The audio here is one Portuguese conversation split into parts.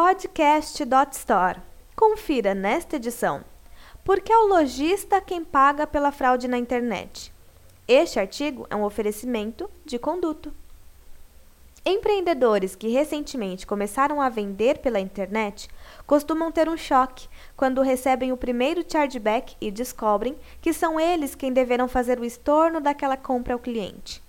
podcast.store. Confira nesta edição. Por que é o lojista quem paga pela fraude na internet? Este artigo é um oferecimento de conduto. Empreendedores que recentemente começaram a vender pela internet costumam ter um choque quando recebem o primeiro chargeback e descobrem que são eles quem deverão fazer o estorno daquela compra ao cliente.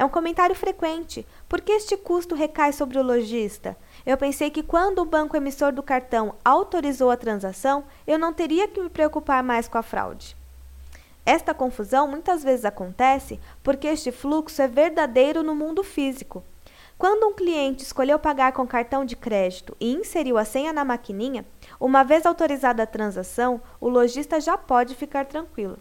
É um comentário frequente. Por que este custo recai sobre o lojista? Eu pensei que quando o banco emissor do cartão autorizou a transação, eu não teria que me preocupar mais com a fraude. Esta confusão muitas vezes acontece porque este fluxo é verdadeiro no mundo físico. Quando um cliente escolheu pagar com cartão de crédito e inseriu a senha na maquininha, uma vez autorizada a transação, o lojista já pode ficar tranquilo.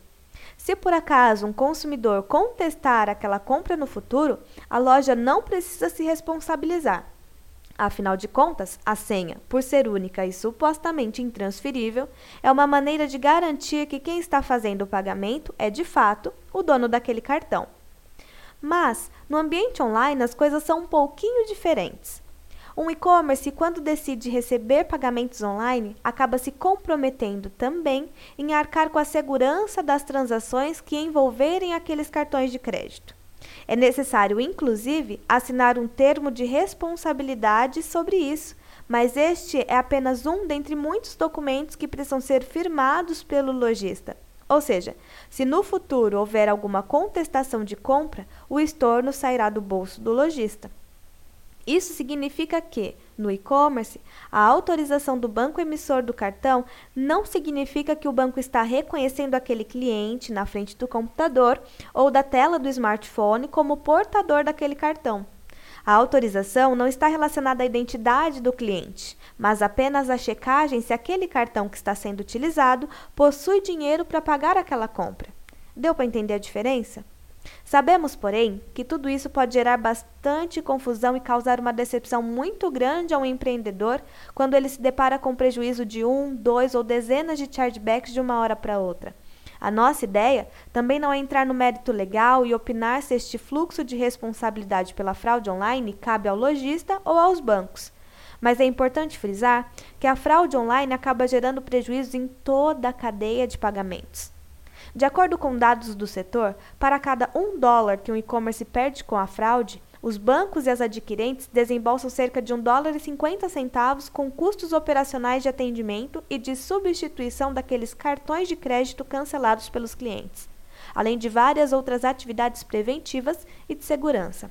Se por acaso um consumidor contestar aquela compra no futuro, a loja não precisa se responsabilizar. Afinal de contas, a senha, por ser única e supostamente intransferível, é uma maneira de garantir que quem está fazendo o pagamento é de fato o dono daquele cartão. Mas, no ambiente online, as coisas são um pouquinho diferentes. Um e-commerce, quando decide receber pagamentos online, acaba se comprometendo também em arcar com a segurança das transações que envolverem aqueles cartões de crédito. É necessário, inclusive, assinar um termo de responsabilidade sobre isso, mas este é apenas um dentre muitos documentos que precisam ser firmados pelo lojista. Ou seja, se no futuro houver alguma contestação de compra, o estorno sairá do bolso do lojista. Isso significa que, no e-commerce, a autorização do banco emissor do cartão não significa que o banco está reconhecendo aquele cliente na frente do computador ou da tela do smartphone como portador daquele cartão. A autorização não está relacionada à identidade do cliente, mas apenas à checagem se aquele cartão que está sendo utilizado possui dinheiro para pagar aquela compra. Deu para entender a diferença? Sabemos, porém, que tudo isso pode gerar bastante confusão e causar uma decepção muito grande ao empreendedor quando ele se depara com prejuízo de um, dois ou dezenas de chargebacks de uma hora para outra. A nossa ideia também não é entrar no mérito legal e opinar se este fluxo de responsabilidade pela fraude online cabe ao lojista ou aos bancos. Mas é importante frisar que a fraude online acaba gerando prejuízos em toda a cadeia de pagamentos. De acordo com dados do setor, para cada um dólar que um e-commerce perde com a fraude, os bancos e as adquirentes desembolsam cerca de um dólar e 50 centavos com custos operacionais de atendimento e de substituição daqueles cartões de crédito cancelados pelos clientes, além de várias outras atividades preventivas e de segurança.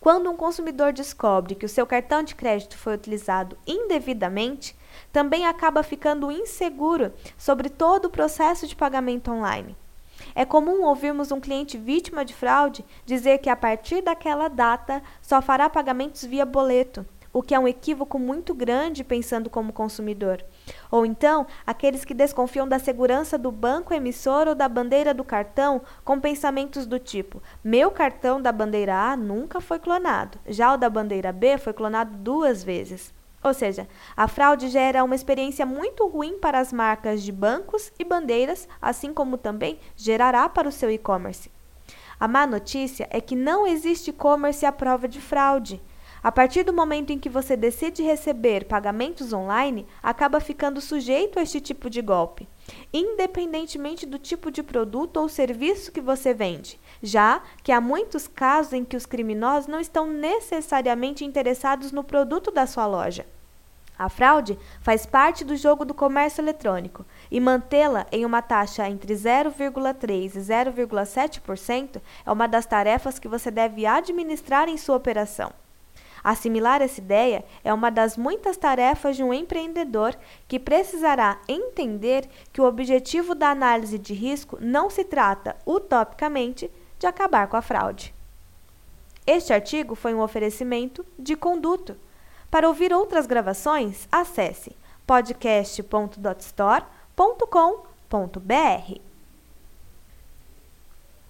Quando um consumidor descobre que o seu cartão de crédito foi utilizado indevidamente, também acaba ficando inseguro sobre todo o processo de pagamento online. É comum ouvirmos um cliente vítima de fraude dizer que a partir daquela data só fará pagamentos via boleto, o que é um equívoco muito grande pensando como consumidor. Ou então, aqueles que desconfiam da segurança do banco emissor ou da bandeira do cartão com pensamentos do tipo: meu cartão da bandeira A nunca foi clonado, já o da bandeira B foi clonado duas vezes. Ou seja, a fraude gera uma experiência muito ruim para as marcas de bancos e bandeiras, assim como também gerará para o seu e-commerce. A má notícia é que não existe e-commerce à prova de fraude. A partir do momento em que você decide receber pagamentos online, acaba ficando sujeito a este tipo de golpe, independentemente do tipo de produto ou serviço que você vende, já que há muitos casos em que os criminosos não estão necessariamente interessados no produto da sua loja. A fraude faz parte do jogo do comércio eletrônico e mantê-la em uma taxa entre 0,3% e 0,7% é uma das tarefas que você deve administrar em sua operação. Assimilar essa ideia é uma das muitas tarefas de um empreendedor que precisará entender que o objetivo da análise de risco não se trata, utopicamente, de acabar com a fraude. Este artigo foi um oferecimento de Conduto. Para ouvir outras gravações, acesse podcast.dotstore.com.br.